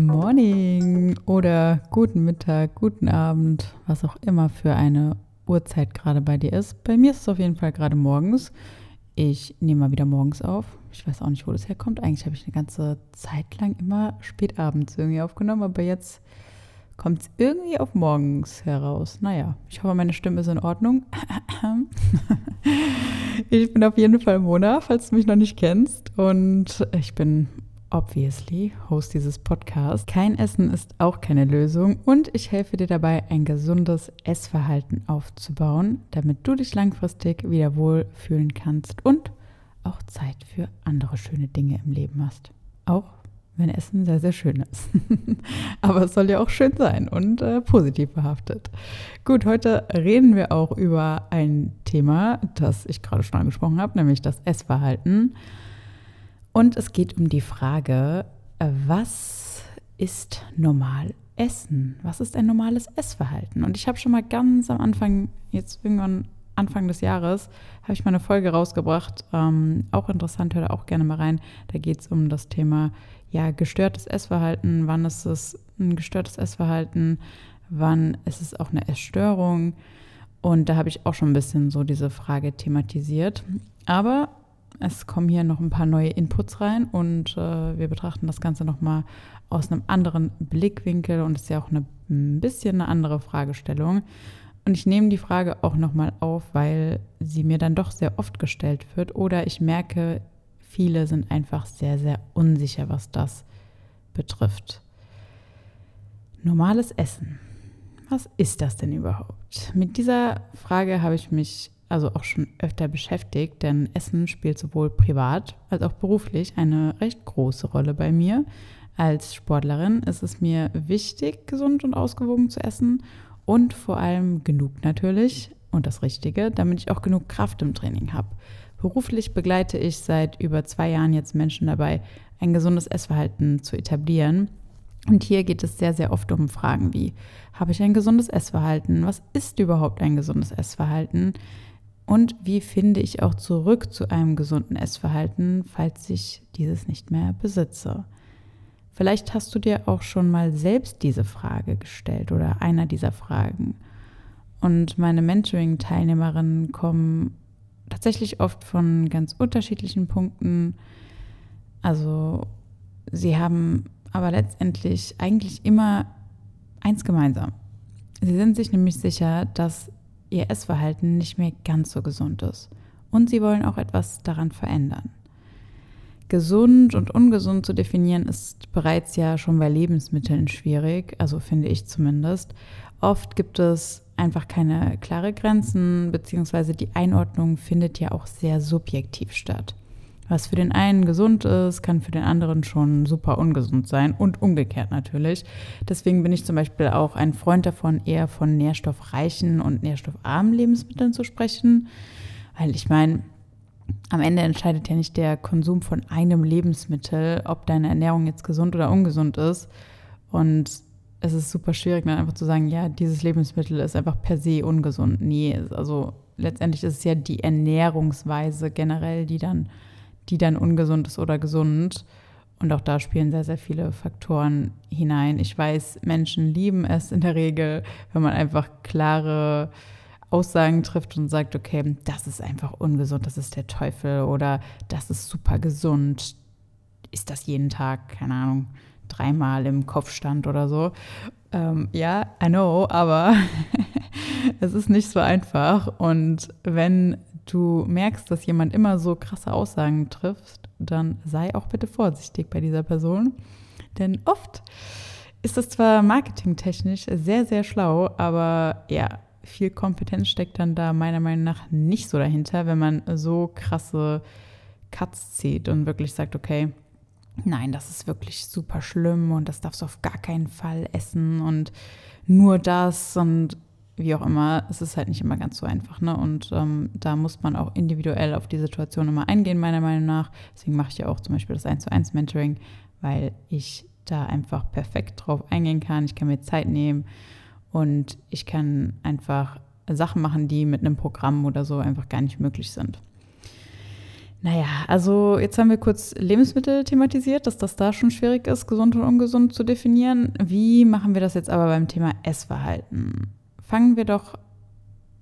Morning oder guten Mittag, guten Abend, was auch immer für eine Uhrzeit gerade bei dir ist. Bei mir ist es auf jeden Fall gerade morgens. Ich nehme mal wieder morgens auf. Ich weiß auch nicht, wo das herkommt. Eigentlich habe ich eine ganze Zeit lang immer spätabends irgendwie aufgenommen, aber jetzt kommt es irgendwie auf morgens heraus. Naja, ich hoffe, meine Stimme ist in Ordnung. ich bin auf jeden Fall Mona, falls du mich noch nicht kennst. Und ich bin obviously Host dieses Podcasts. Kein Essen ist auch keine Lösung und ich helfe dir dabei, ein gesundes Essverhalten aufzubauen, damit du dich langfristig wieder wohlfühlen kannst und auch Zeit für andere schöne Dinge im Leben hast. Auch wenn Essen sehr, sehr schön ist. Aber es soll ja auch schön sein und äh, positiv behaftet. Gut, heute reden wir auch über ein Thema, das ich gerade schon angesprochen habe, nämlich das Essverhalten. Und es geht um die Frage, äh, was ist normal Essen? Was ist ein normales Essverhalten? Und ich habe schon mal ganz am Anfang, jetzt irgendwann Anfang des Jahres, habe ich mal eine Folge rausgebracht. Ähm, auch interessant, hör da auch gerne mal rein. Da geht es um das Thema ja, gestörtes Essverhalten. Wann ist es ein gestörtes Essverhalten? Wann ist es auch eine Essstörung? Und da habe ich auch schon ein bisschen so diese Frage thematisiert. Aber es kommen hier noch ein paar neue Inputs rein und äh, wir betrachten das Ganze nochmal aus einem anderen Blickwinkel und es ist ja auch eine, ein bisschen eine andere Fragestellung. Und ich nehme die Frage auch nochmal auf, weil sie mir dann doch sehr oft gestellt wird oder ich merke, viele sind einfach sehr, sehr unsicher, was das betrifft. Normales Essen. Was ist das denn überhaupt? Mit dieser Frage habe ich mich also auch schon öfter beschäftigt, denn Essen spielt sowohl privat als auch beruflich eine recht große Rolle bei mir. Als Sportlerin ist es mir wichtig, gesund und ausgewogen zu essen und vor allem genug natürlich und das Richtige, damit ich auch genug Kraft im Training habe. Beruflich begleite ich seit über zwei Jahren jetzt Menschen dabei, ein gesundes Essverhalten zu etablieren. Und hier geht es sehr, sehr oft um Fragen wie, habe ich ein gesundes Essverhalten? Was ist überhaupt ein gesundes Essverhalten? Und wie finde ich auch zurück zu einem gesunden Essverhalten, falls ich dieses nicht mehr besitze? Vielleicht hast du dir auch schon mal selbst diese Frage gestellt oder einer dieser Fragen. Und meine Mentoring-Teilnehmerinnen kommen tatsächlich oft von ganz unterschiedlichen Punkten. Also sie haben aber letztendlich eigentlich immer eins gemeinsam. Sie sind sich nämlich sicher, dass ihr Essverhalten nicht mehr ganz so gesund ist. Und sie wollen auch etwas daran verändern. Gesund und ungesund zu definieren ist bereits ja schon bei Lebensmitteln schwierig, also finde ich zumindest. Oft gibt es einfach keine klare Grenzen, beziehungsweise die Einordnung findet ja auch sehr subjektiv statt. Was für den einen gesund ist, kann für den anderen schon super ungesund sein und umgekehrt natürlich. Deswegen bin ich zum Beispiel auch ein Freund davon, eher von nährstoffreichen und nährstoffarmen Lebensmitteln zu sprechen. Weil ich meine, am Ende entscheidet ja nicht der Konsum von einem Lebensmittel, ob deine Ernährung jetzt gesund oder ungesund ist. Und es ist super schwierig, dann einfach zu sagen, ja, dieses Lebensmittel ist einfach per se ungesund. Nee, also letztendlich ist es ja die Ernährungsweise generell, die dann die dann ungesund ist oder gesund. Und auch da spielen sehr, sehr viele Faktoren hinein. Ich weiß, Menschen lieben es in der Regel, wenn man einfach klare Aussagen trifft und sagt, okay, das ist einfach ungesund, das ist der Teufel oder das ist super gesund. Ist das jeden Tag, keine Ahnung, dreimal im Kopfstand oder so? Ähm, ja, I know, aber es ist nicht so einfach. Und wenn du merkst, dass jemand immer so krasse Aussagen trifft, dann sei auch bitte vorsichtig bei dieser Person. Denn oft ist es zwar marketingtechnisch sehr, sehr schlau, aber ja, viel Kompetenz steckt dann da meiner Meinung nach nicht so dahinter, wenn man so krasse Cuts zieht und wirklich sagt, okay, nein, das ist wirklich super schlimm und das darfst du auf gar keinen Fall essen und nur das und wie auch immer, es ist halt nicht immer ganz so einfach. Ne? Und ähm, da muss man auch individuell auf die Situation immer eingehen, meiner Meinung nach. Deswegen mache ich ja auch zum Beispiel das 1 zu 1 Mentoring, weil ich da einfach perfekt drauf eingehen kann. Ich kann mir Zeit nehmen und ich kann einfach Sachen machen, die mit einem Programm oder so einfach gar nicht möglich sind. Naja, also jetzt haben wir kurz Lebensmittel thematisiert, dass das da schon schwierig ist, gesund und ungesund zu definieren. Wie machen wir das jetzt aber beim Thema Essverhalten? Fangen wir doch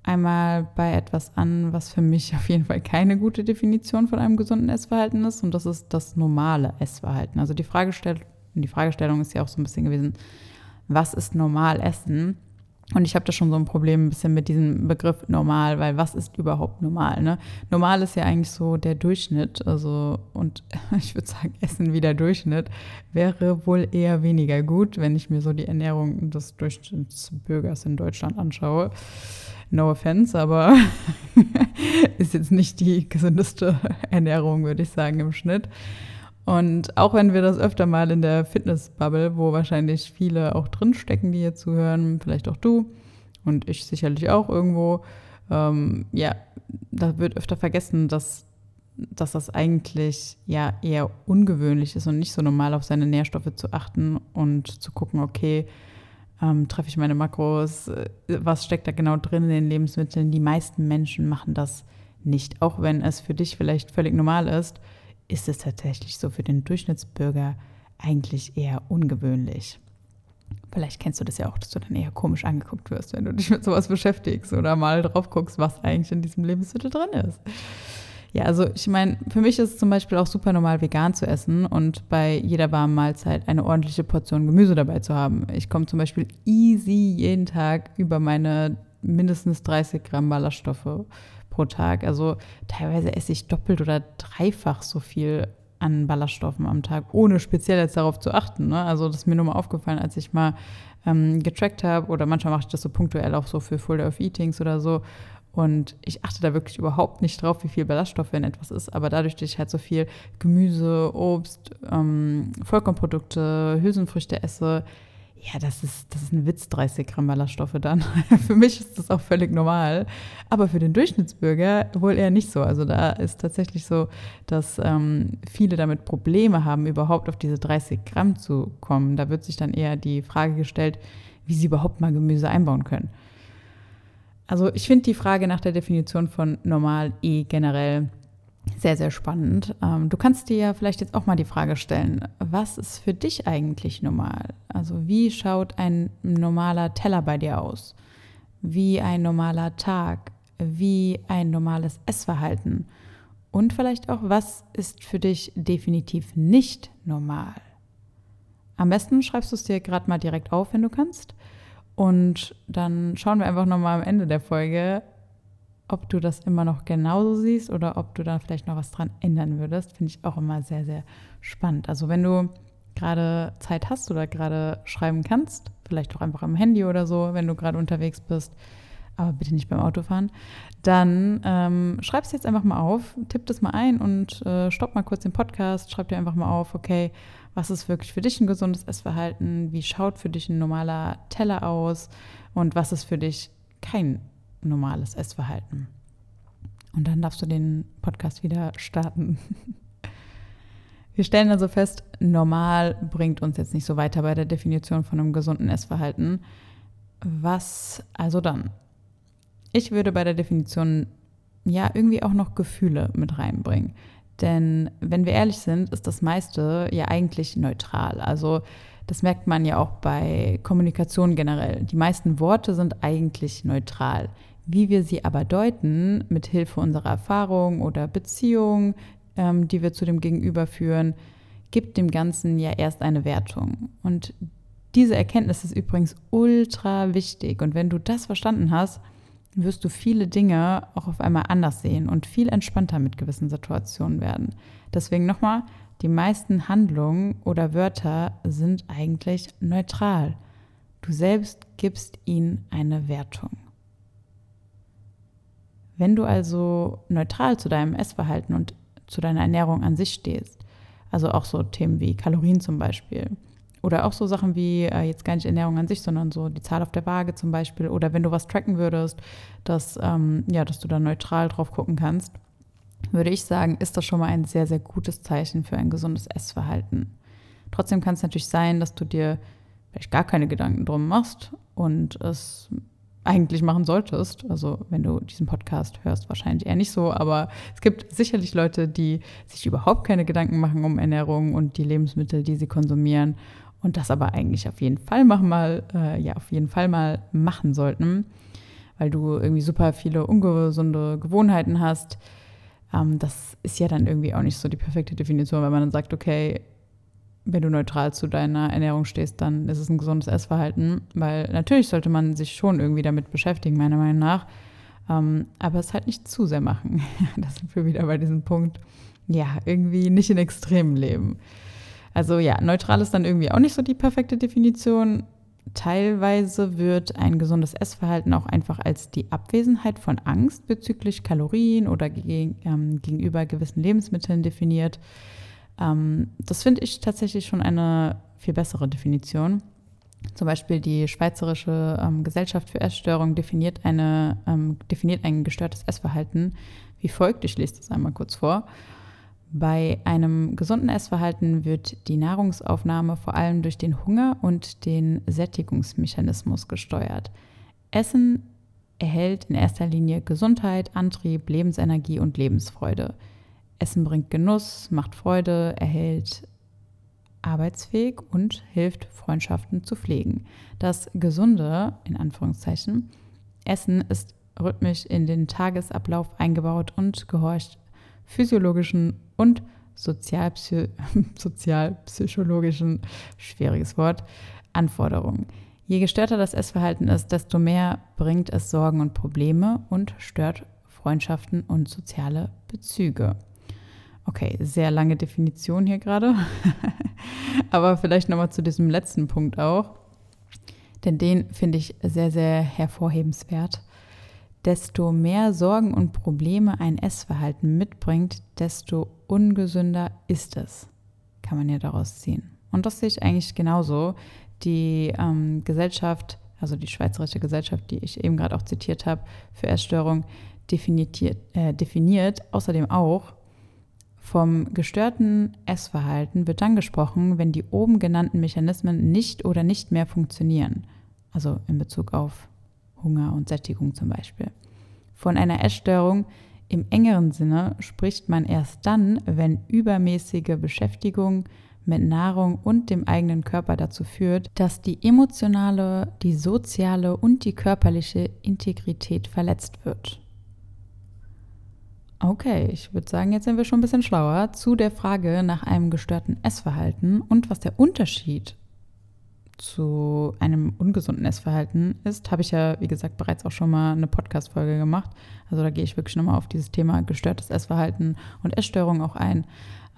einmal bei etwas an, was für mich auf jeden Fall keine gute Definition von einem gesunden Essverhalten ist, und das ist das normale Essverhalten. Also die, Fragestell die Fragestellung ist ja auch so ein bisschen gewesen, was ist normal Essen? Und ich habe da schon so ein Problem ein bisschen mit diesem Begriff normal, weil was ist überhaupt normal? Ne? Normal ist ja eigentlich so der Durchschnitt. Also, und ich würde sagen, Essen wie der Durchschnitt wäre wohl eher weniger gut, wenn ich mir so die Ernährung des Durchschnittsbürgers in Deutschland anschaue. No offense, aber ist jetzt nicht die gesündeste Ernährung, würde ich sagen, im Schnitt. Und auch wenn wir das öfter mal in der Fitnessbubble, wo wahrscheinlich viele auch drinstecken, die hier zuhören, vielleicht auch du und ich sicherlich auch irgendwo, ähm, ja, da wird öfter vergessen, dass, dass das eigentlich ja eher ungewöhnlich ist und nicht so normal auf seine Nährstoffe zu achten und zu gucken, okay, ähm, treffe ich meine Makros, äh, was steckt da genau drin in den Lebensmitteln. Die meisten Menschen machen das nicht, auch wenn es für dich vielleicht völlig normal ist ist es tatsächlich so für den Durchschnittsbürger eigentlich eher ungewöhnlich. Vielleicht kennst du das ja auch, dass du dann eher komisch angeguckt wirst, wenn du dich mit sowas beschäftigst oder mal drauf guckst, was eigentlich in diesem Lebensmittel drin ist. Ja, also ich meine, für mich ist es zum Beispiel auch super normal, vegan zu essen und bei jeder warmen Mahlzeit eine ordentliche Portion Gemüse dabei zu haben. Ich komme zum Beispiel easy jeden Tag über meine mindestens 30 Gramm Ballaststoffe pro Tag. Also teilweise esse ich doppelt oder dreifach so viel an Ballaststoffen am Tag, ohne speziell jetzt darauf zu achten. Ne? Also das ist mir nur mal aufgefallen, als ich mal ähm, getrackt habe oder manchmal mache ich das so punktuell auch so für Full Day of Eatings oder so. Und ich achte da wirklich überhaupt nicht drauf, wie viel Ballaststoffe in etwas ist. Aber dadurch, dass ich halt so viel Gemüse, Obst, ähm, Vollkornprodukte, Hülsenfrüchte esse, ja, das ist, das ist ein Witz, 30 Gramm Ballaststoffe dann. für mich ist das auch völlig normal. Aber für den Durchschnittsbürger wohl eher nicht so. Also da ist tatsächlich so, dass ähm, viele damit Probleme haben, überhaupt auf diese 30 Gramm zu kommen. Da wird sich dann eher die Frage gestellt, wie sie überhaupt mal Gemüse einbauen können. Also ich finde die Frage nach der Definition von normal eh generell sehr, sehr spannend. Ähm, du kannst dir ja vielleicht jetzt auch mal die Frage stellen, was ist für dich eigentlich normal? Also wie schaut ein normaler Teller bei dir aus? Wie ein normaler Tag? Wie ein normales Essverhalten? Und vielleicht auch, was ist für dich definitiv nicht normal? Am besten schreibst du es dir gerade mal direkt auf, wenn du kannst. Und dann schauen wir einfach nochmal am Ende der Folge, ob du das immer noch genauso siehst oder ob du da vielleicht noch was dran ändern würdest, finde ich auch immer sehr, sehr spannend. Also wenn du gerade Zeit hast oder gerade schreiben kannst, vielleicht auch einfach am Handy oder so, wenn du gerade unterwegs bist, aber bitte nicht beim Autofahren, dann ähm, schreib es jetzt einfach mal auf, tipp das mal ein und äh, stopp mal kurz den Podcast, schreib dir einfach mal auf, okay, was ist wirklich für dich ein gesundes Essverhalten, wie schaut für dich ein normaler Teller aus und was ist für dich kein normales Essverhalten. Und dann darfst du den Podcast wieder starten. Wir stellen also fest, normal bringt uns jetzt nicht so weiter bei der Definition von einem gesunden Essverhalten. Was also dann? Ich würde bei der Definition ja irgendwie auch noch Gefühle mit reinbringen. Denn wenn wir ehrlich sind, ist das meiste ja eigentlich neutral. Also das merkt man ja auch bei Kommunikation generell. Die meisten Worte sind eigentlich neutral. Wie wir sie aber deuten, mit Hilfe unserer Erfahrung oder Beziehung, ähm, die wir zu dem Gegenüber führen, gibt dem Ganzen ja erst eine Wertung. Und diese Erkenntnis ist übrigens ultra wichtig. Und wenn du das verstanden hast, wirst du viele Dinge auch auf einmal anders sehen und viel entspannter mit gewissen Situationen werden. Deswegen nochmal, die meisten Handlungen oder Wörter sind eigentlich neutral. Du selbst gibst ihnen eine Wertung. Wenn du also neutral zu deinem Essverhalten und zu deiner Ernährung an sich stehst, also auch so Themen wie Kalorien zum Beispiel, oder auch so Sachen wie äh, jetzt gar nicht Ernährung an sich, sondern so die Zahl auf der Waage zum Beispiel, oder wenn du was tracken würdest, dass, ähm, ja, dass du da neutral drauf gucken kannst, würde ich sagen, ist das schon mal ein sehr, sehr gutes Zeichen für ein gesundes Essverhalten. Trotzdem kann es natürlich sein, dass du dir vielleicht gar keine Gedanken drum machst und es eigentlich machen solltest. Also wenn du diesen Podcast hörst, wahrscheinlich eher nicht so, aber es gibt sicherlich Leute, die sich überhaupt keine Gedanken machen um Ernährung und die Lebensmittel, die sie konsumieren und das aber eigentlich auf jeden Fall machen mal, äh, ja, auf jeden Fall mal machen sollten, weil du irgendwie super viele ungesunde Gewohnheiten hast. Ähm, das ist ja dann irgendwie auch nicht so die perfekte Definition, wenn man dann sagt, okay, wenn du neutral zu deiner Ernährung stehst, dann ist es ein gesundes Essverhalten, weil natürlich sollte man sich schon irgendwie damit beschäftigen, meiner Meinung nach, ähm, aber es halt nicht zu sehr machen. das sind wir wieder bei diesem Punkt, ja, irgendwie nicht in Extremen leben. Also ja, neutral ist dann irgendwie auch nicht so die perfekte Definition. Teilweise wird ein gesundes Essverhalten auch einfach als die Abwesenheit von Angst bezüglich Kalorien oder gegen, ähm, gegenüber gewissen Lebensmitteln definiert. Ähm, das finde ich tatsächlich schon eine viel bessere Definition. Zum Beispiel die Schweizerische ähm, Gesellschaft für Essstörungen definiert, eine, ähm, definiert ein gestörtes Essverhalten wie folgt. Ich lese das einmal kurz vor. Bei einem gesunden Essverhalten wird die Nahrungsaufnahme vor allem durch den Hunger und den Sättigungsmechanismus gesteuert. Essen erhält in erster Linie Gesundheit, Antrieb, Lebensenergie und Lebensfreude. Essen bringt Genuss, macht Freude, erhält arbeitsfähig und hilft, Freundschaften zu pflegen. Das gesunde, in Anführungszeichen, Essen ist rhythmisch in den Tagesablauf eingebaut und gehorcht physiologischen und sozialpsy sozialpsychologischen, schwieriges Wort, Anforderungen. Je gestörter das Essverhalten ist, desto mehr bringt es Sorgen und Probleme und stört Freundschaften und soziale Bezüge. Okay, sehr lange Definition hier gerade. Aber vielleicht nochmal zu diesem letzten Punkt auch. Denn den finde ich sehr, sehr hervorhebenswert. Desto mehr Sorgen und Probleme ein Essverhalten mitbringt, desto ungesünder ist es. Kann man ja daraus ziehen. Und das sehe ich eigentlich genauso. Die ähm, Gesellschaft, also die Schweizerische Gesellschaft, die ich eben gerade auch zitiert habe, für Essstörung, definiert, äh, definiert außerdem auch, vom gestörten Essverhalten wird dann gesprochen, wenn die oben genannten Mechanismen nicht oder nicht mehr funktionieren. Also in Bezug auf Hunger und Sättigung zum Beispiel. Von einer Essstörung im engeren Sinne spricht man erst dann, wenn übermäßige Beschäftigung mit Nahrung und dem eigenen Körper dazu führt, dass die emotionale, die soziale und die körperliche Integrität verletzt wird. Okay, ich würde sagen, jetzt sind wir schon ein bisschen schlauer zu der Frage nach einem gestörten Essverhalten und was der Unterschied zu einem ungesunden Essverhalten ist, habe ich ja, wie gesagt, bereits auch schon mal eine Podcast-Folge gemacht. Also da gehe ich wirklich nochmal auf dieses Thema gestörtes Essverhalten und Essstörung auch ein.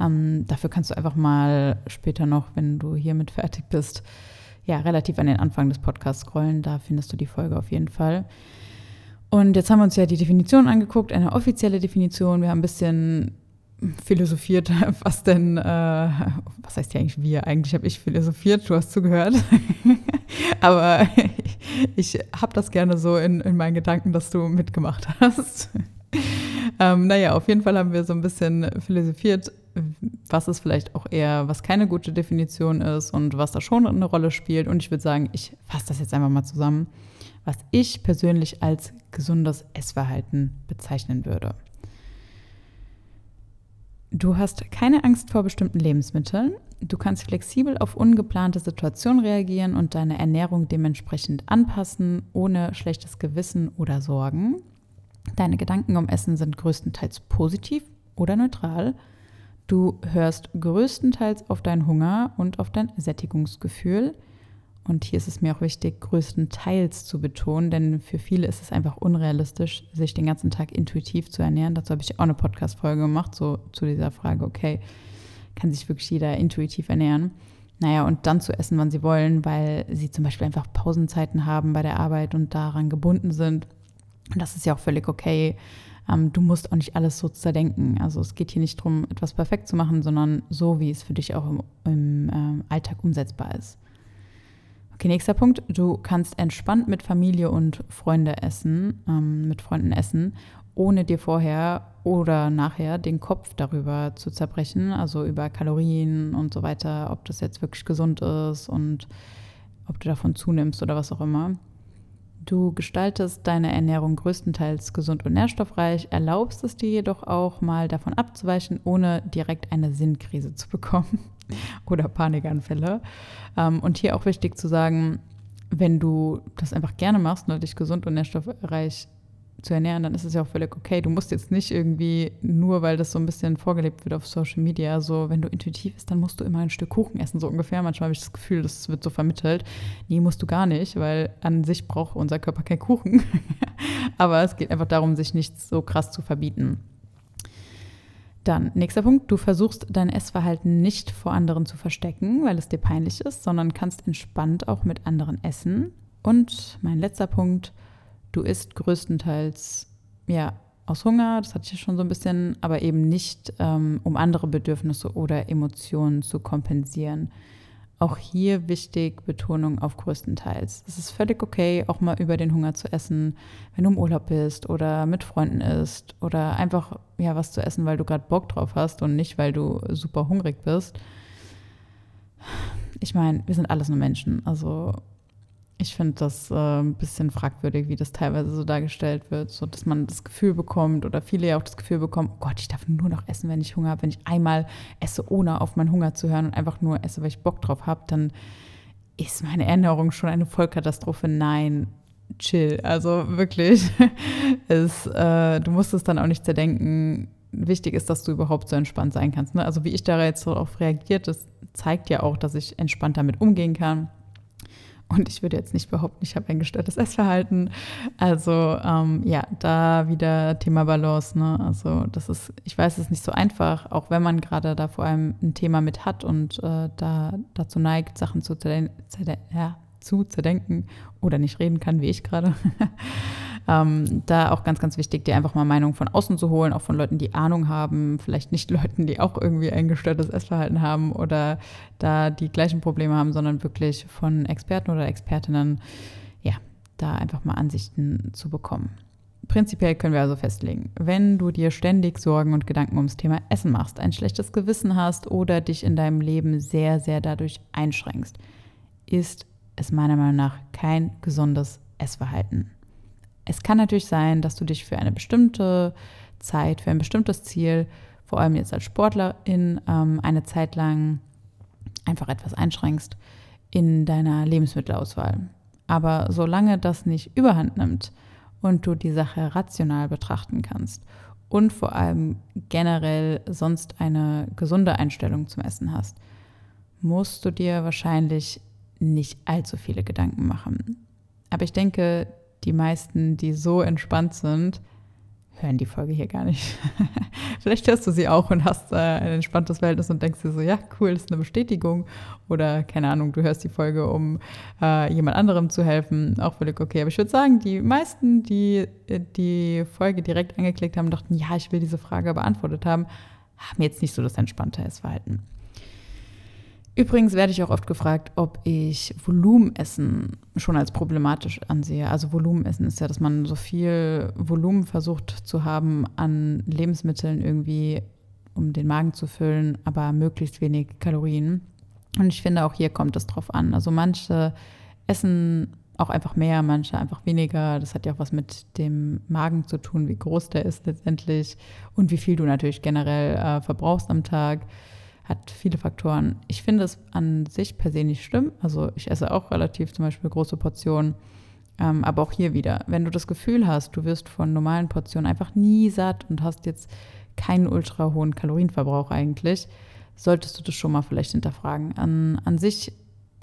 Ähm, dafür kannst du einfach mal später noch, wenn du hiermit fertig bist, ja, relativ an den Anfang des Podcasts scrollen. Da findest du die Folge auf jeden Fall. Und jetzt haben wir uns ja die Definition angeguckt, eine offizielle Definition. Wir haben ein bisschen philosophiert, was denn, äh, was heißt hier eigentlich wir? Eigentlich habe ich philosophiert, du hast zugehört. Aber ich habe das gerne so in, in meinen Gedanken, dass du mitgemacht hast. ähm, naja, auf jeden Fall haben wir so ein bisschen philosophiert, was ist vielleicht auch eher, was keine gute Definition ist und was da schon eine Rolle spielt. Und ich würde sagen, ich fasse das jetzt einfach mal zusammen was ich persönlich als gesundes Essverhalten bezeichnen würde. Du hast keine Angst vor bestimmten Lebensmitteln. Du kannst flexibel auf ungeplante Situationen reagieren und deine Ernährung dementsprechend anpassen, ohne schlechtes Gewissen oder Sorgen. Deine Gedanken um Essen sind größtenteils positiv oder neutral. Du hörst größtenteils auf deinen Hunger und auf dein Sättigungsgefühl. Und hier ist es mir auch wichtig, größtenteils zu betonen, denn für viele ist es einfach unrealistisch, sich den ganzen Tag intuitiv zu ernähren. Dazu habe ich auch eine Podcast-Folge gemacht, so zu dieser Frage, okay, kann sich wirklich jeder intuitiv ernähren? Naja, und dann zu essen, wann sie wollen, weil sie zum Beispiel einfach Pausenzeiten haben bei der Arbeit und daran gebunden sind. Und das ist ja auch völlig okay. Ähm, du musst auch nicht alles so zerdenken. Also es geht hier nicht darum, etwas perfekt zu machen, sondern so, wie es für dich auch im, im äh, Alltag umsetzbar ist. Okay, nächster Punkt. Du kannst entspannt mit Familie und Freunde essen, ähm, mit Freunden essen, ohne dir vorher oder nachher den Kopf darüber zu zerbrechen, also über Kalorien und so weiter, ob das jetzt wirklich gesund ist und ob du davon zunimmst oder was auch immer. Du gestaltest deine Ernährung größtenteils gesund und nährstoffreich, erlaubst es dir jedoch auch mal davon abzuweichen, ohne direkt eine Sinnkrise zu bekommen oder Panikanfälle. Ähm, und hier auch wichtig zu sagen, wenn du das einfach gerne machst und dich gesund und nährstoffreich zu ernähren, dann ist es ja auch völlig okay. Du musst jetzt nicht irgendwie, nur weil das so ein bisschen vorgelebt wird auf Social Media, so wenn du intuitiv bist, dann musst du immer ein Stück Kuchen essen, so ungefähr. Manchmal habe ich das Gefühl, das wird so vermittelt. Nee, musst du gar nicht, weil an sich braucht unser Körper keinen Kuchen. Aber es geht einfach darum, sich nichts so krass zu verbieten. Dann, nächster Punkt, du versuchst dein Essverhalten nicht vor anderen zu verstecken, weil es dir peinlich ist, sondern kannst entspannt auch mit anderen essen. Und mein letzter Punkt, du isst größtenteils ja aus Hunger, das hatte ich ja schon so ein bisschen, aber eben nicht, ähm, um andere Bedürfnisse oder Emotionen zu kompensieren. Auch hier wichtig Betonung auf größtenteils. Es ist völlig okay, auch mal über den Hunger zu essen, wenn du im Urlaub bist oder mit Freunden isst oder einfach ja was zu essen, weil du gerade Bock drauf hast und nicht, weil du super hungrig bist. Ich meine, wir sind alles nur Menschen. Also ich finde das äh, ein bisschen fragwürdig, wie das teilweise so dargestellt wird, so dass man das Gefühl bekommt oder viele ja auch das Gefühl bekommen, oh Gott, ich darf nur noch essen, wenn ich Hunger habe. Wenn ich einmal esse, ohne auf meinen Hunger zu hören und einfach nur esse, weil ich Bock drauf habe, dann ist meine Ernährung schon eine Vollkatastrophe. Nein, chill. Also wirklich, es, äh, du musst es dann auch nicht zerdenken. Wichtig ist, dass du überhaupt so entspannt sein kannst. Ne? Also wie ich da jetzt so darauf reagiert, das zeigt ja auch, dass ich entspannt damit umgehen kann und ich würde jetzt nicht behaupten, ich habe ein gestörtes Essverhalten. Also ähm, ja, da wieder Thema Balance. Ne? Also das ist, ich weiß, es ist nicht so einfach, auch wenn man gerade da vor allem ein Thema mit hat und äh, da dazu neigt, Sachen zu, zerden ja, zu zerdenken oder nicht reden kann, wie ich gerade. Ähm, da auch ganz, ganz wichtig, dir einfach mal Meinungen von außen zu holen, auch von Leuten, die Ahnung haben, vielleicht nicht Leuten, die auch irgendwie ein gestörtes Essverhalten haben oder da die gleichen Probleme haben, sondern wirklich von Experten oder Expertinnen, ja, da einfach mal Ansichten zu bekommen. Prinzipiell können wir also festlegen, wenn du dir ständig Sorgen und Gedanken ums Thema Essen machst, ein schlechtes Gewissen hast oder dich in deinem Leben sehr, sehr dadurch einschränkst, ist es meiner Meinung nach kein gesundes Essverhalten. Es kann natürlich sein, dass du dich für eine bestimmte Zeit, für ein bestimmtes Ziel, vor allem jetzt als Sportlerin, ähm, eine Zeit lang einfach etwas einschränkst in deiner Lebensmittelauswahl. Aber solange das nicht überhand nimmt und du die Sache rational betrachten kannst und vor allem generell sonst eine gesunde Einstellung zum Essen hast, musst du dir wahrscheinlich nicht allzu viele Gedanken machen. Aber ich denke, die meisten, die so entspannt sind, hören die Folge hier gar nicht. Vielleicht hörst du sie auch und hast äh, ein entspanntes Verhältnis und denkst dir so, ja, cool, ist eine Bestätigung. Oder keine Ahnung, du hörst die Folge, um äh, jemand anderem zu helfen. Auch völlig okay. Aber ich würde sagen, die meisten, die äh, die Folge direkt angeklickt haben, dachten, ja, ich will diese Frage beantwortet haben, haben jetzt nicht so das entspannte Essverhalten. Übrigens werde ich auch oft gefragt, ob ich Volumenessen schon als problematisch ansehe. Also Volumenessen ist ja, dass man so viel Volumen versucht zu haben an Lebensmitteln irgendwie, um den Magen zu füllen, aber möglichst wenig Kalorien. Und ich finde, auch hier kommt es drauf an. Also manche essen auch einfach mehr, manche einfach weniger. Das hat ja auch was mit dem Magen zu tun, wie groß der ist letztendlich und wie viel du natürlich generell äh, verbrauchst am Tag hat viele Faktoren. Ich finde es an sich per se nicht schlimm. Also ich esse auch relativ zum Beispiel große Portionen. Ähm, aber auch hier wieder, wenn du das Gefühl hast, du wirst von normalen Portionen einfach nie satt und hast jetzt keinen ultra hohen Kalorienverbrauch eigentlich, solltest du das schon mal vielleicht hinterfragen. An, an sich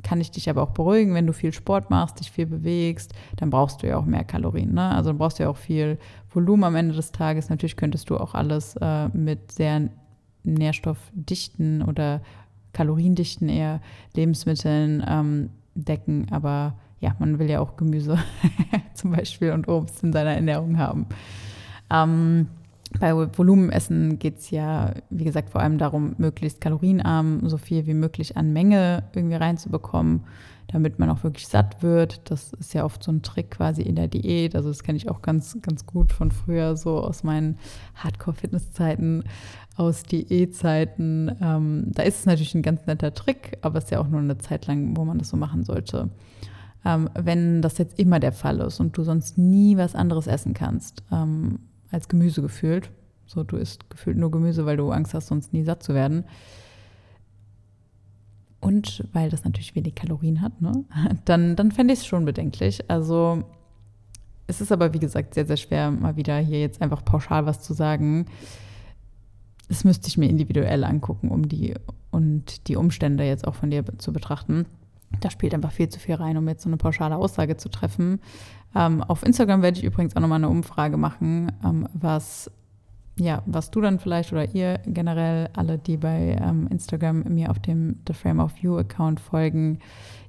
kann ich dich aber auch beruhigen, wenn du viel Sport machst, dich viel bewegst, dann brauchst du ja auch mehr Kalorien. Ne? Also dann brauchst du ja auch viel Volumen am Ende des Tages. Natürlich könntest du auch alles äh, mit sehr nährstoffdichten oder kaloriendichten eher Lebensmitteln ähm, decken. Aber ja, man will ja auch Gemüse zum Beispiel und Obst in seiner Ernährung haben. Ähm, bei Volumenessen geht es ja, wie gesagt, vor allem darum, möglichst kalorienarm so viel wie möglich an Menge irgendwie reinzubekommen, damit man auch wirklich satt wird. Das ist ja oft so ein Trick quasi in der Diät. Also das kenne ich auch ganz, ganz gut von früher, so aus meinen Hardcore-Fitness-Zeiten aus Diätzeiten. Ähm, da ist es natürlich ein ganz netter Trick, aber es ist ja auch nur eine Zeit lang, wo man das so machen sollte. Ähm, wenn das jetzt immer der Fall ist und du sonst nie was anderes essen kannst, ähm, als Gemüse gefühlt, so du isst gefühlt nur Gemüse, weil du Angst hast, sonst nie satt zu werden. Und weil das natürlich wenig Kalorien hat, ne? dann, dann fände ich es schon bedenklich. Also es ist aber, wie gesagt, sehr, sehr schwer, mal wieder hier jetzt einfach pauschal was zu sagen. Das müsste ich mir individuell angucken, um die und die Umstände jetzt auch von dir zu betrachten. Da spielt einfach viel zu viel rein, um jetzt so eine pauschale Aussage zu treffen. Ähm, auf Instagram werde ich übrigens auch nochmal eine Umfrage machen, ähm, was, ja, was du dann vielleicht oder ihr generell, alle, die bei ähm, Instagram mir auf dem The Frame of You Account folgen,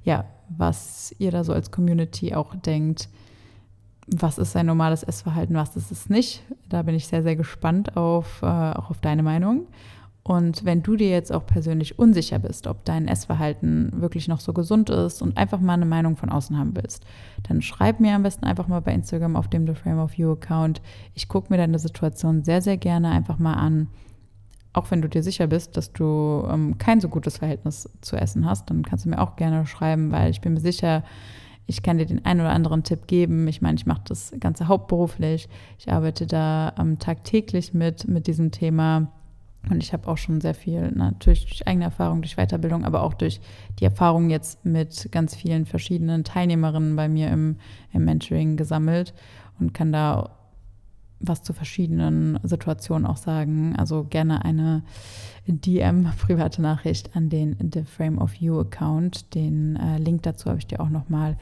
ja, was ihr da so als Community auch denkt. Was ist ein normales Essverhalten, was ist es nicht? Da bin ich sehr, sehr gespannt auf, äh, auch auf deine Meinung. Und wenn du dir jetzt auch persönlich unsicher bist, ob dein Essverhalten wirklich noch so gesund ist und einfach mal eine Meinung von außen haben willst, dann schreib mir am besten einfach mal bei Instagram auf dem The Frame of You Account. Ich gucke mir deine Situation sehr, sehr gerne einfach mal an. Auch wenn du dir sicher bist, dass du ähm, kein so gutes Verhältnis zu Essen hast, dann kannst du mir auch gerne schreiben, weil ich bin mir sicher, ich kann dir den einen oder anderen Tipp geben. Ich meine, ich mache das Ganze hauptberuflich. Ich arbeite da ähm, tagtäglich mit, mit diesem Thema und ich habe auch schon sehr viel, natürlich durch eigene Erfahrung, durch Weiterbildung, aber auch durch die Erfahrung jetzt mit ganz vielen verschiedenen Teilnehmerinnen bei mir im, im Mentoring gesammelt und kann da was zu verschiedenen Situationen auch sagen. Also gerne eine DM, private Nachricht an den The Frame of You Account. Den äh, Link dazu habe ich dir auch nochmal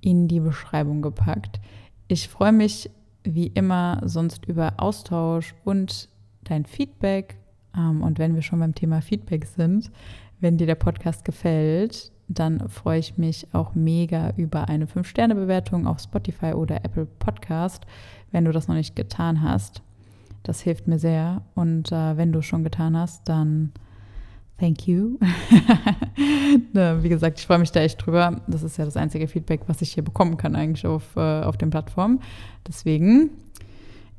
in die Beschreibung gepackt. Ich freue mich wie immer sonst über Austausch und dein Feedback und wenn wir schon beim Thema Feedback sind, wenn dir der Podcast gefällt, dann freue ich mich auch mega über eine 5-Sterne-Bewertung auf Spotify oder Apple Podcast, wenn du das noch nicht getan hast. Das hilft mir sehr. Und äh, wenn du schon getan hast, dann thank you. Wie gesagt, ich freue mich da echt drüber. Das ist ja das einzige Feedback, was ich hier bekommen kann eigentlich auf, äh, auf den Plattformen. Deswegen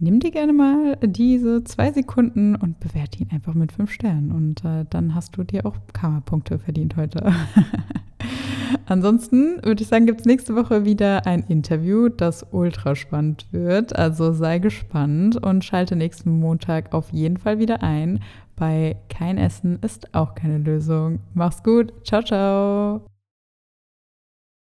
nimm dir gerne mal diese zwei Sekunden und bewerte ihn einfach mit fünf Sternen. Und äh, dann hast du dir auch Karma-Punkte verdient heute. Ansonsten würde ich sagen, gibt es nächste Woche wieder ein Interview, das ultra spannend wird. Also sei gespannt und schalte nächsten Montag auf jeden Fall wieder ein. Bei Kein Essen ist auch keine Lösung. Mach's gut. Ciao, ciao.